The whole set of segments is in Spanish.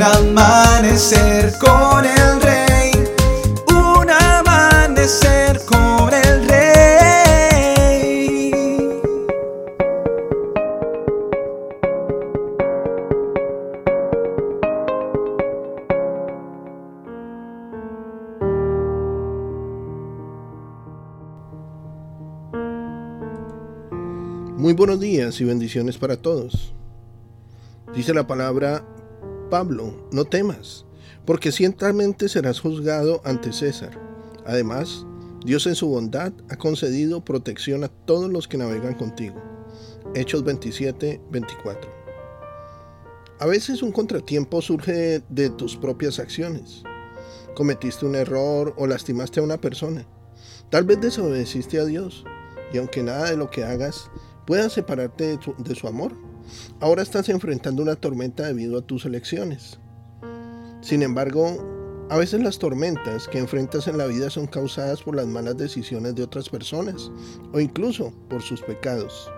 un amanecer con el rey, un amanecer con el rey. Muy buenos días y bendiciones para todos. Dice la palabra Pablo, no temas, porque ciertamente serás juzgado ante César. Además, Dios en su bondad ha concedido protección a todos los que navegan contigo. Hechos 27, 24. A veces un contratiempo surge de tus propias acciones. Cometiste un error o lastimaste a una persona. Tal vez desobedeciste a Dios. Y aunque nada de lo que hagas pueda separarte de su, amor, ahora estás enfrentando una tormenta debido a tus elecciones. Sin embargo, a veces las tormentas que enfrentas en la vida son causadas por las malas decisiones de otras personas o incluso por sus pecados.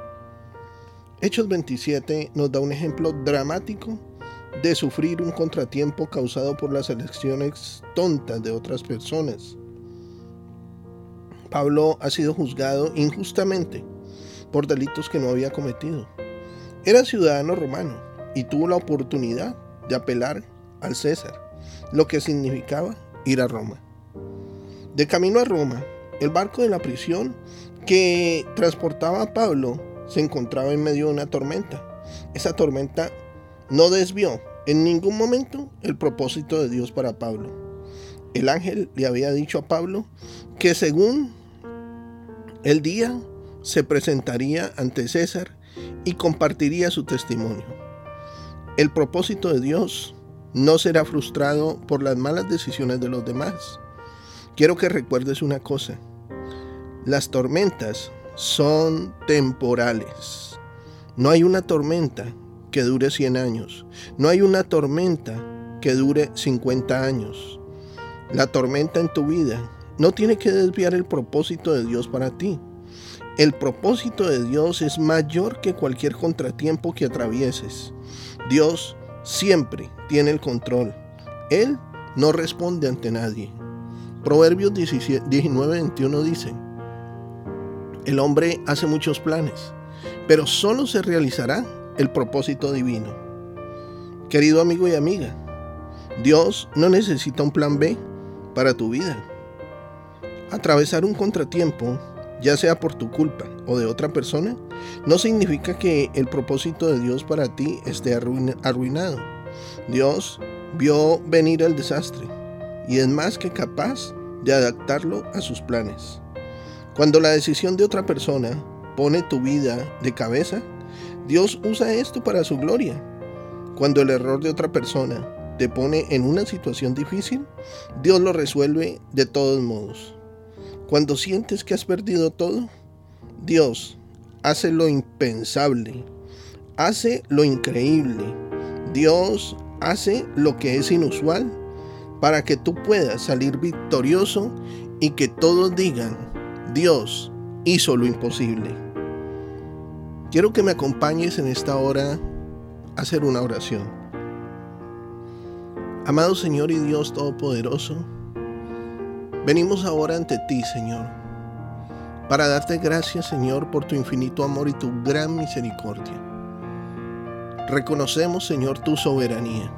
Hechos 27 nos da un ejemplo dramático de sufrir un contratiempo causado por las elecciones tontas de otras personas. Pablo ha sido juzgado injustamente por delitos que no había cometido. Era ciudadano romano y tuvo la oportunidad de apelar al César, lo que significaba ir a Roma. De camino a Roma, el barco de la prisión que transportaba a Pablo se encontraba en medio de una tormenta. Esa tormenta no desvió en ningún momento el propósito de Dios para Pablo. El ángel le había dicho a Pablo que según el día se presentaría ante César y compartiría su testimonio. El propósito de Dios no será frustrado por las malas decisiones de los demás. Quiero que recuerdes una cosa. Las tormentas son temporales. No hay una tormenta que dure 100 años. No hay una tormenta que dure 50 años. La tormenta en tu vida no tiene que desviar el propósito de Dios para ti. El propósito de Dios es mayor que cualquier contratiempo que atravieses. Dios siempre tiene el control. Él no responde ante nadie. Proverbios 19:21 dice, el hombre hace muchos planes, pero solo se realizará el propósito divino. Querido amigo y amiga, Dios no necesita un plan B para tu vida. Atravesar un contratiempo ya sea por tu culpa o de otra persona, no significa que el propósito de Dios para ti esté arruinado. Dios vio venir el desastre y es más que capaz de adaptarlo a sus planes. Cuando la decisión de otra persona pone tu vida de cabeza, Dios usa esto para su gloria. Cuando el error de otra persona te pone en una situación difícil, Dios lo resuelve de todos modos. Cuando sientes que has perdido todo, Dios hace lo impensable, hace lo increíble. Dios hace lo que es inusual para que tú puedas salir victorioso y que todos digan, Dios hizo lo imposible. Quiero que me acompañes en esta hora a hacer una oración. Amado Señor y Dios Todopoderoso, Venimos ahora ante ti, Señor, para darte gracias, Señor, por tu infinito amor y tu gran misericordia. Reconocemos, Señor, tu soberanía.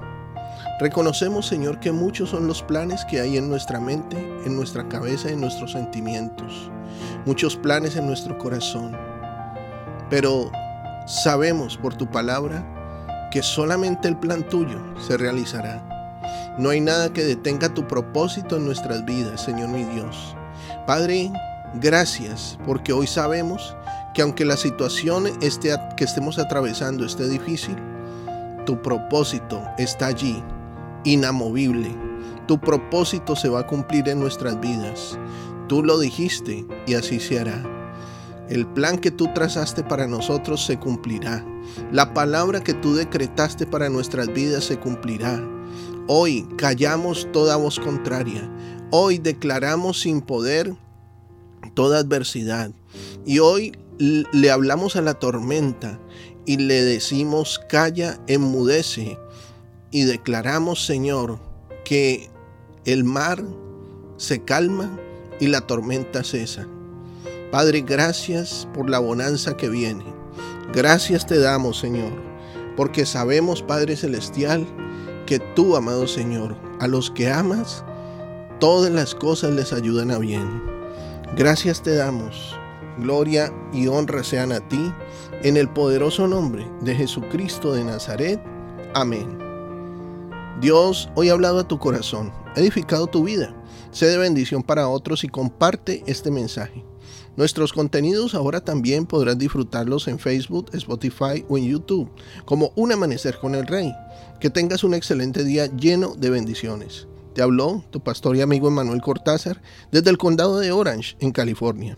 Reconocemos, Señor, que muchos son los planes que hay en nuestra mente, en nuestra cabeza, en nuestros sentimientos. Muchos planes en nuestro corazón. Pero sabemos por tu palabra que solamente el plan tuyo se realizará. No hay nada que detenga tu propósito en nuestras vidas, Señor mi Dios. Padre, gracias porque hoy sabemos que aunque la situación que estemos atravesando esté difícil, tu propósito está allí, inamovible. Tu propósito se va a cumplir en nuestras vidas. Tú lo dijiste y así se hará. El plan que tú trazaste para nosotros se cumplirá. La palabra que tú decretaste para nuestras vidas se cumplirá. Hoy callamos toda voz contraria. Hoy declaramos sin poder toda adversidad. Y hoy le hablamos a la tormenta y le decimos, calla, enmudece. Y declaramos, Señor, que el mar se calma y la tormenta cesa. Padre, gracias por la bonanza que viene. Gracias te damos, Señor, porque sabemos, Padre Celestial, que tú, amado Señor, a los que amas, todas las cosas les ayudan a bien. Gracias te damos Gloria y honra sean a ti, en el poderoso nombre de Jesucristo de Nazaret. Amén. Dios hoy ha hablado a tu corazón, ha edificado tu vida. Sé de bendición para otros y comparte este mensaje. Nuestros contenidos ahora también podrás disfrutarlos en Facebook, Spotify o en YouTube, como Un Amanecer con el Rey. Que tengas un excelente día lleno de bendiciones. Te habló tu pastor y amigo Emanuel Cortázar desde el condado de Orange, en California.